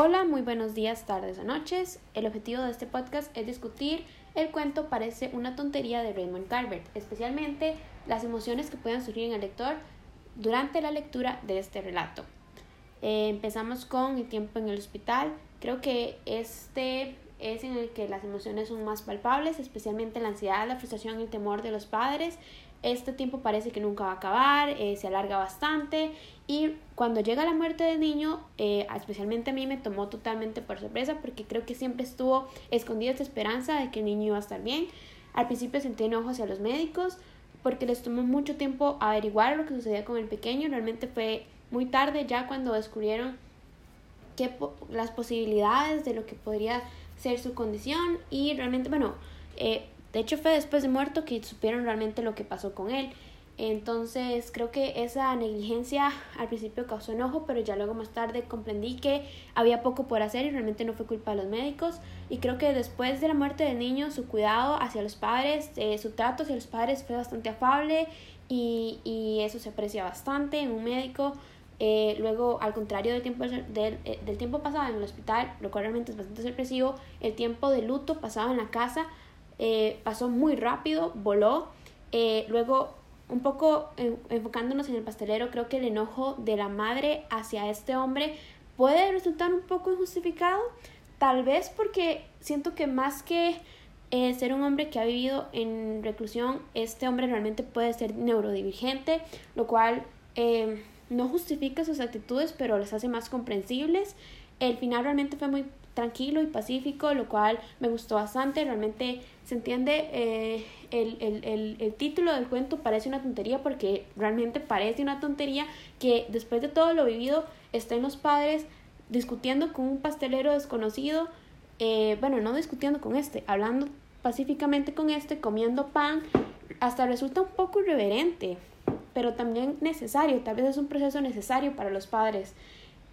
Hola, muy buenos días, tardes o noches. El objetivo de este podcast es discutir el cuento Parece una tontería de Raymond Carver, especialmente las emociones que puedan surgir en el lector durante la lectura de este relato. Eh, empezamos con el tiempo en el hospital. Creo que este es en el que las emociones son más palpables, especialmente la ansiedad, la frustración y el temor de los padres. Este tiempo parece que nunca va a acabar, eh, se alarga bastante y cuando llega la muerte del niño, eh, especialmente a mí me tomó totalmente por sorpresa porque creo que siempre estuvo escondida esta esperanza de que el niño iba a estar bien. Al principio sentí enojo hacia los médicos porque les tomó mucho tiempo averiguar lo que sucedía con el pequeño. Realmente fue muy tarde ya cuando descubrieron que las posibilidades de lo que podría ser su condición y realmente, bueno, eh, de hecho fue después de muerto que supieron realmente lo que pasó con él. Entonces creo que esa negligencia al principio causó enojo, pero ya luego más tarde comprendí que había poco por hacer y realmente no fue culpa de los médicos. Y creo que después de la muerte del niño, su cuidado hacia los padres, eh, su trato hacia los padres fue bastante afable y, y eso se aprecia bastante en un médico. Eh, luego, al contrario del tiempo, del, eh, del, tiempo pasado en el hospital, lo cual realmente es bastante sorpresivo, el tiempo de luto pasado en la casa eh, pasó muy rápido, voló. luego, un poco enfocándonos en el pastelero, creo que el enojo de la madre hacia este hombre puede resultar un poco injustificado, tal vez porque siento que más que ser un hombre que ha vivido en reclusión, este hombre realmente puede ser neurodivergente, lo cual no justifica sus actitudes, pero las hace más comprensibles. El final realmente fue muy tranquilo y pacífico, lo cual me gustó bastante. Realmente se entiende eh, el, el, el, el, título del cuento parece una tontería porque realmente parece una tontería que después de todo lo vivido estén los padres discutiendo con un pastelero desconocido, eh, bueno, no discutiendo con este, hablando pacíficamente con este, comiendo pan, hasta resulta un poco irreverente pero también necesario, tal vez es un proceso necesario para los padres.